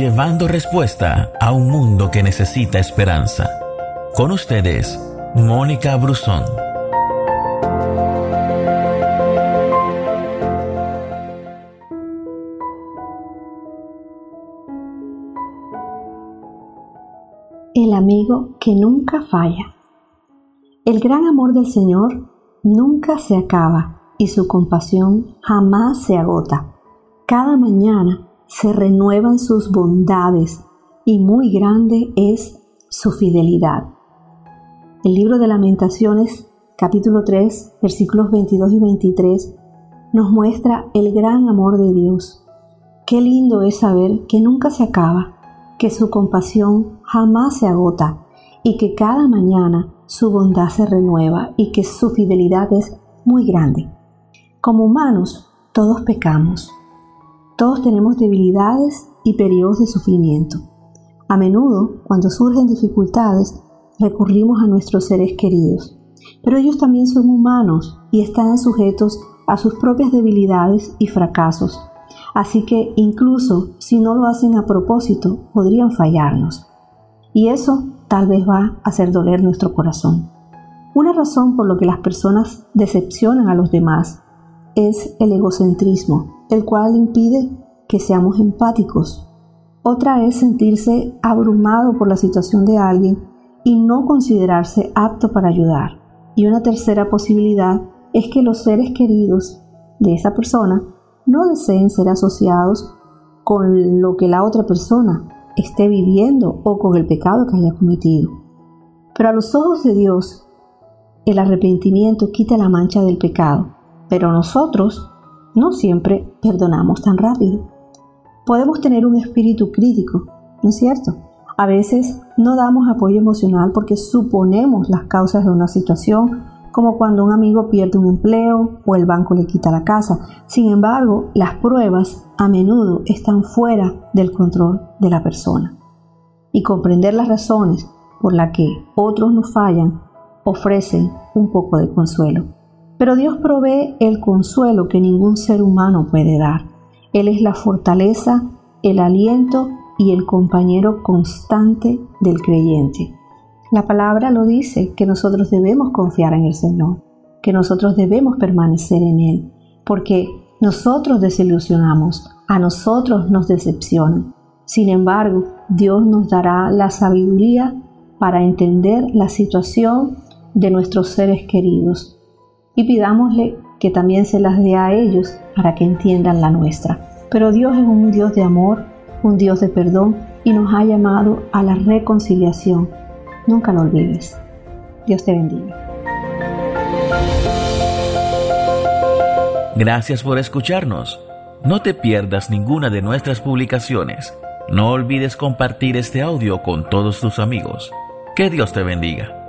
llevando respuesta a un mundo que necesita esperanza. Con ustedes, Mónica Brusón. El amigo que nunca falla. El gran amor del Señor nunca se acaba y su compasión jamás se agota. Cada mañana se renuevan sus bondades y muy grande es su fidelidad. El libro de lamentaciones, capítulo 3, versículos 22 y 23, nos muestra el gran amor de Dios. Qué lindo es saber que nunca se acaba, que su compasión jamás se agota y que cada mañana su bondad se renueva y que su fidelidad es muy grande. Como humanos, todos pecamos todos tenemos debilidades y periodos de sufrimiento. A menudo, cuando surgen dificultades, recurrimos a nuestros seres queridos. Pero ellos también son humanos y están sujetos a sus propias debilidades y fracasos. Así que incluso si no lo hacen a propósito, podrían fallarnos. Y eso tal vez va a hacer doler nuestro corazón. Una razón por lo que las personas decepcionan a los demás es el egocentrismo, el cual impide que seamos empáticos. Otra es sentirse abrumado por la situación de alguien y no considerarse apto para ayudar. Y una tercera posibilidad es que los seres queridos de esa persona no deseen ser asociados con lo que la otra persona esté viviendo o con el pecado que haya cometido. Pero a los ojos de Dios, el arrepentimiento quita la mancha del pecado, pero nosotros no siempre perdonamos tan rápido. Podemos tener un espíritu crítico, ¿no es cierto? A veces no damos apoyo emocional porque suponemos las causas de una situación, como cuando un amigo pierde un empleo o el banco le quita la casa. Sin embargo, las pruebas a menudo están fuera del control de la persona. Y comprender las razones por las que otros nos fallan ofrecen un poco de consuelo. Pero Dios provee el consuelo que ningún ser humano puede dar. Él es la fortaleza, el aliento y el compañero constante del creyente. La palabra lo dice que nosotros debemos confiar en el Señor, que nosotros debemos permanecer en Él, porque nosotros desilusionamos, a nosotros nos decepcionan. Sin embargo, Dios nos dará la sabiduría para entender la situación de nuestros seres queridos y pidámosle que también se las dé a ellos para que entiendan la nuestra. Pero Dios es un Dios de amor, un Dios de perdón y nos ha llamado a la reconciliación. Nunca lo olvides. Dios te bendiga. Gracias por escucharnos. No te pierdas ninguna de nuestras publicaciones. No olvides compartir este audio con todos tus amigos. Que Dios te bendiga.